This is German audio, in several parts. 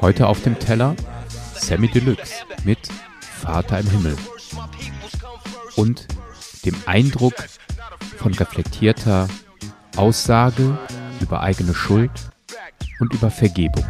Heute auf dem Teller Sammy Deluxe mit Vater im Himmel und dem Eindruck von reflektierter Aussage über eigene Schuld und über Vergebung.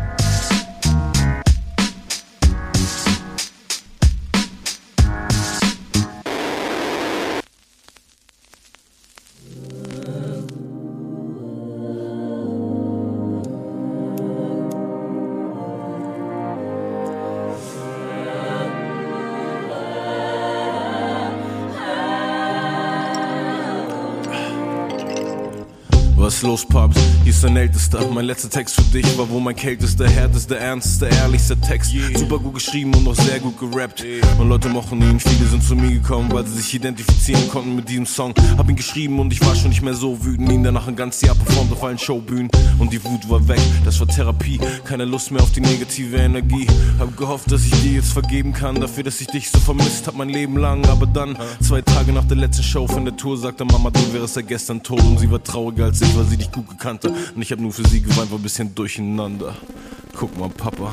Was los, Pops? Hier ist dein ältester. Mein letzter Text für dich war wohl mein kältester, härtester, ernstester, ehrlichster Text. Super gut geschrieben und auch sehr gut gerappt. Und Leute mochten ihn. Viele sind zu mir gekommen, weil sie sich identifizieren konnten mit diesem Song. Hab ihn geschrieben und ich war schon nicht mehr so wütend. Ihn danach ein ganzes Jahr performt auf allen Showbühnen. Und die Wut war weg. Das war Therapie. Keine Lust mehr auf die negative Energie. Hab gehofft, dass ich dir jetzt vergeben kann. Dafür, dass ich dich so vermisst hab mein Leben lang. Aber dann, zwei Tage nach der letzten Show von der Tour, sagte Mama, du wärst ja gestern tot. Und sie war trauriger als ich, weil sie dich gut gekannt hat. Und ich hab nur für sie geweint, war ein bisschen durcheinander. Guck mal, Papa.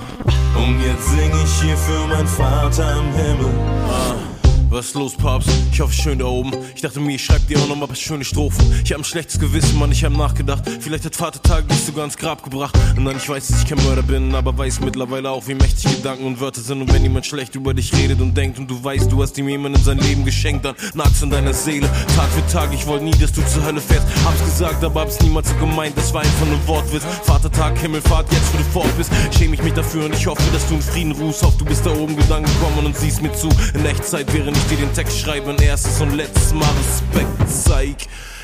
Und jetzt sing ich hier für meinen Vater im Himmel. Ah. Was ist los, Papst? Ich hoffe, schön da oben. Ich dachte mir, ich schreib dir auch noch mal ein paar schöne Strophen. Ich hab ein schlechtes Gewissen, Mann, ich hab nachgedacht. Vielleicht hat Vatertag dich sogar ins Grab gebracht. Und dann, ich weiß, dass ich kein Mörder bin, aber weiß mittlerweile auch, wie mächtig Gedanken und Wörter sind. Und wenn jemand schlecht über dich redet und denkt und du weißt, du hast ihm jemanden sein Leben geschenkt, dann nagt's in deiner Seele. Tag für Tag, ich wollte nie, dass du zur Hölle fährst. Hab's gesagt, aber hab's niemals so gemeint. Das war einfach nur Wortwitz. Vatertag, Himmelfahrt, jetzt wo du fort bist. Schäme ich mich dafür und ich hoffe, dass du in Frieden ruhst. Hoff, du bist da oben Gedanken gekommen und siehst mir zu. In Echtzeit, während ich dir den Text schreibe ein erstes und letztes Mal Respekt zeig.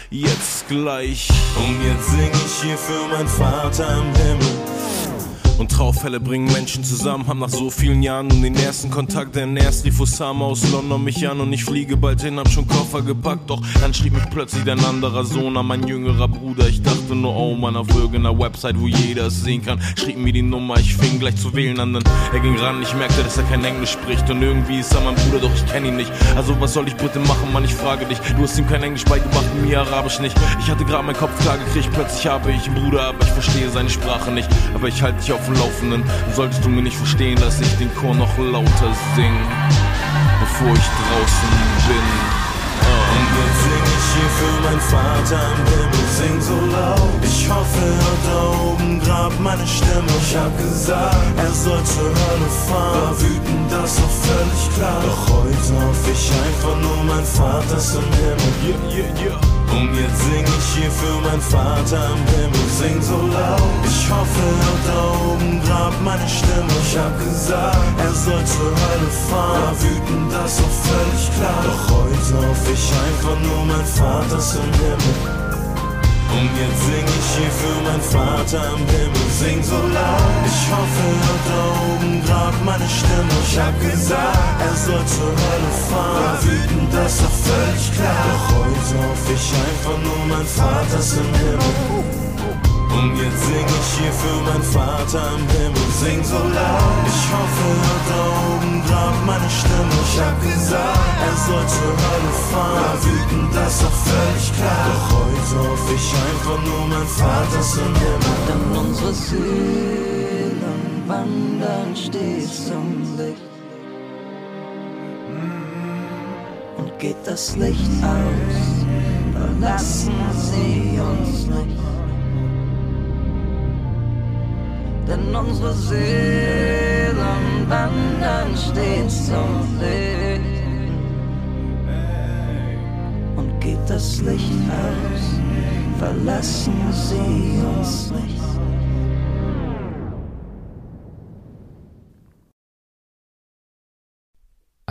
Jetzt gleich. Und jetzt sing ich hier für meinen Vater im Himmel. Und Traufälle bringen Menschen zusammen, hab nach so vielen Jahren nun den ersten Kontakt. Denn erst rief Osama aus London mich an und ich fliege bald hin, hab schon Koffer gepackt. Doch dann schrieb mich plötzlich ein anderer Sohn an, mein jüngerer Bruder. Ich dachte nur, oh Mann, auf irgendeiner Website, wo jeder es sehen kann. Schrieb mir die Nummer, ich fing gleich zu wählen an. Denn er ging ran, ich merkte, dass er kein Englisch spricht. Und irgendwie ist er mein Bruder, doch ich kenn ihn nicht. Also was soll ich bitte machen, Mann, ich frage dich. Du hast ihm kein Englisch beigebracht, mir Arabisch nicht. Ich hatte gerade meinen Kopf klar gekriegt, plötzlich habe ich einen Bruder, aber ich verstehe seine Sprache nicht. Aber ich halte dich auf dem Laufenden. Solltest du mir nicht verstehen, dass ich den Chor noch lauter sing, bevor ich draußen bin. Hier für meinen Vater im Himmel, sing so laut. Ich hoffe, er da oben grad meine Stimme. Ich hab gesagt, er soll zur Hölle fahren. War wütend, das war völlig klar. Doch heute hoffe ich einfach nur, mein Vater ist im Himmel. Yeah, yeah, yeah. Und jetzt sing ich hier für meinen Vater im Himmel, sing so laut. Ich hoffe, er da oben grad meine Stimme. Ich hab gesagt, er soll zur Hölle fahren. War wütend, das war völlig klar. Doch hoffe ich einfach nur, mein Vater ist im Himmel. Und jetzt sing ich hier für meinen Vater im Himmel, sing so laut. Ich hoffe, hört da oben grad meine Stimme. Ich hab gesagt, er soll zur Hölle fahren. War wütend, das war völlig klar. Doch heute hoffe ich einfach nur, mein Vater ist im Himmel. Und jetzt sing ich hier für meinen Vater im Himmel, sing so laut. Ich hoffe, hört da oben grad meine Stimme. Ich hab gesagt, er soll zur Hölle fahren. War wütend, das war völlig klar. Doch heute hoffe ich einfach nur, mein Vater ist im Himmel. Denn unsere Seelen wandern stets zum Licht. Und geht das Licht aus, verlassen sie uns nicht. Denn unsere Seelen wandern stets zum Licht. Und geht das Licht aus, verlassen sie uns nicht.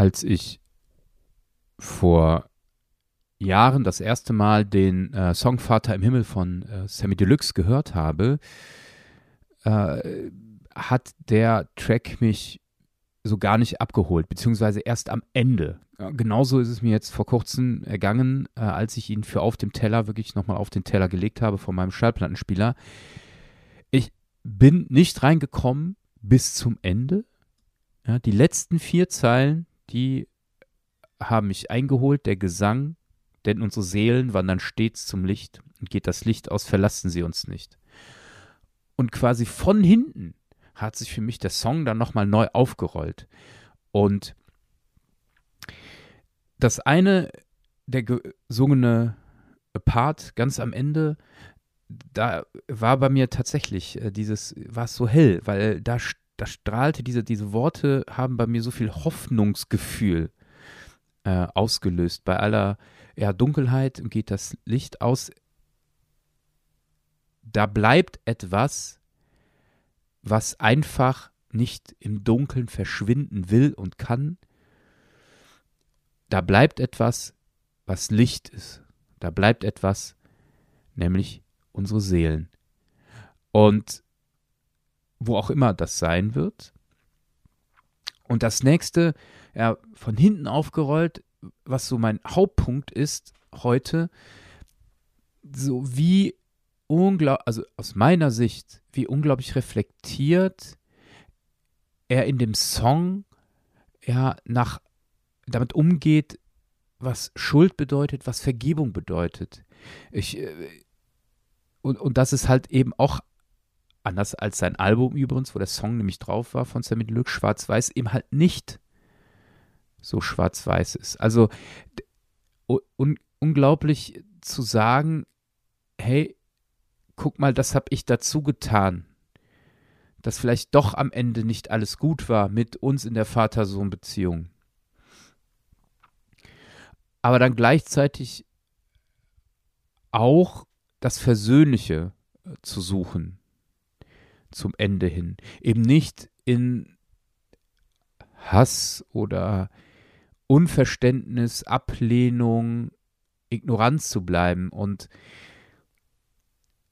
als ich vor Jahren das erste Mal den äh, Song Vater im Himmel von äh, Sammy Deluxe gehört habe, äh, hat der Track mich so gar nicht abgeholt, beziehungsweise erst am Ende. Ja, genauso ist es mir jetzt vor kurzem ergangen, äh, als ich ihn für auf dem Teller wirklich nochmal auf den Teller gelegt habe von meinem Schallplattenspieler. Ich bin nicht reingekommen bis zum Ende. Ja, die letzten vier Zeilen, die haben mich eingeholt, der Gesang, denn unsere Seelen wandern stets zum Licht und geht das Licht aus, verlassen sie uns nicht und quasi von hinten hat sich für mich der Song dann nochmal neu aufgerollt. Und das eine, der gesungene Part ganz am Ende, da war bei mir tatsächlich äh, dieses, war es so hell, weil da, da strahlte diese, diese Worte haben bei mir so viel Hoffnungsgefühl äh, ausgelöst. Bei aller ja, Dunkelheit geht das Licht aus. Da bleibt etwas, was einfach nicht im Dunkeln verschwinden will und kann. Da bleibt etwas, was Licht ist. Da bleibt etwas, nämlich unsere Seelen. Und wo auch immer das sein wird. Und das nächste, ja, von hinten aufgerollt, was so mein Hauptpunkt ist heute, so wie unglaublich, also aus meiner Sicht, wie unglaublich reflektiert er in dem Song ja nach damit umgeht, was Schuld bedeutet, was Vergebung bedeutet. Ich, äh, und, und das ist halt eben auch anders als sein Album übrigens, wo der Song nämlich drauf war von Sammy Deluxe, Schwarz-Weiß, eben halt nicht so schwarz-weiß ist. Also un unglaublich zu sagen, hey, guck mal, das habe ich dazu getan, dass vielleicht doch am Ende nicht alles gut war mit uns in der Vater-Sohn-Beziehung. Aber dann gleichzeitig auch das Versöhnliche äh, zu suchen zum Ende hin. Eben nicht in Hass oder Unverständnis, Ablehnung, Ignoranz zu bleiben. Und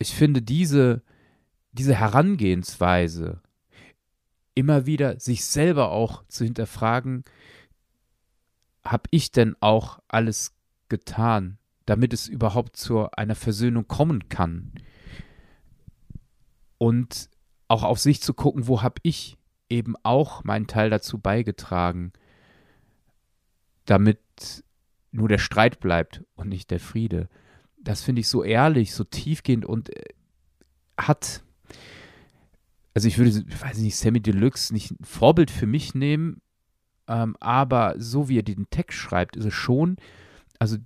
ich finde diese, diese Herangehensweise, immer wieder sich selber auch zu hinterfragen, habe ich denn auch alles getan, damit es überhaupt zu einer Versöhnung kommen kann? Und auch auf sich zu gucken, wo habe ich eben auch meinen Teil dazu beigetragen, damit nur der Streit bleibt und nicht der Friede. Das finde ich so ehrlich, so tiefgehend und äh, hat, also ich würde, ich weiß nicht, Sammy Deluxe nicht ein Vorbild für mich nehmen, ähm, aber so wie er den Text schreibt, ist es schon, also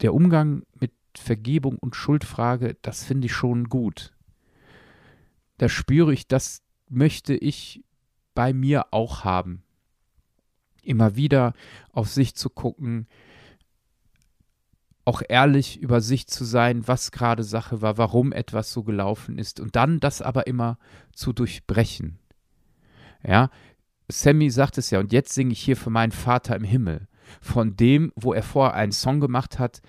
der Umgang mit Vergebung und Schuldfrage, das finde ich schon gut. Da spüre ich, das möchte ich bei mir auch haben immer wieder auf sich zu gucken, auch ehrlich über sich zu sein, was gerade Sache war, warum etwas so gelaufen ist und dann das aber immer zu durchbrechen. Ja, Sammy sagt es ja, und jetzt singe ich hier für meinen Vater im Himmel, von dem, wo er vorher einen Song gemacht hat,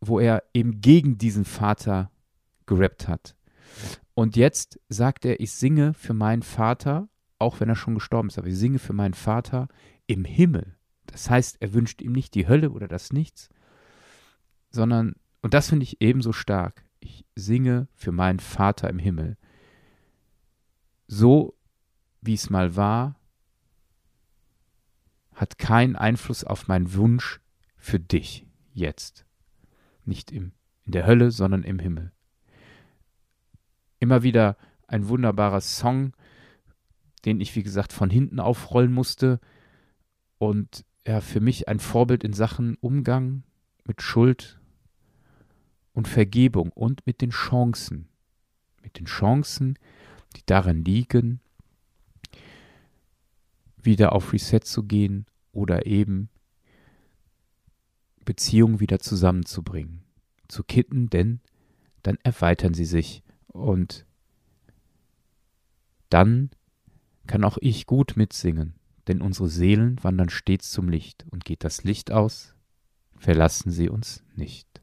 wo er eben gegen diesen Vater gerappt hat. Und jetzt sagt er, ich singe für meinen Vater, auch wenn er schon gestorben ist, aber ich singe für meinen Vater im Himmel. Das heißt, er wünscht ihm nicht die Hölle oder das Nichts, sondern, und das finde ich ebenso stark, ich singe für meinen Vater im Himmel. So wie es mal war, hat keinen Einfluss auf meinen Wunsch für dich jetzt. Nicht im, in der Hölle, sondern im Himmel. Immer wieder ein wunderbarer Song, den ich, wie gesagt, von hinten aufrollen musste, und ja, für mich ein Vorbild in Sachen Umgang mit Schuld und Vergebung und mit den Chancen. Mit den Chancen, die darin liegen, wieder auf Reset zu gehen oder eben Beziehungen wieder zusammenzubringen, zu kitten, denn dann erweitern sie sich und dann kann auch ich gut mitsingen denn unsere Seelen wandern stets zum Licht, und geht das Licht aus, verlassen sie uns nicht.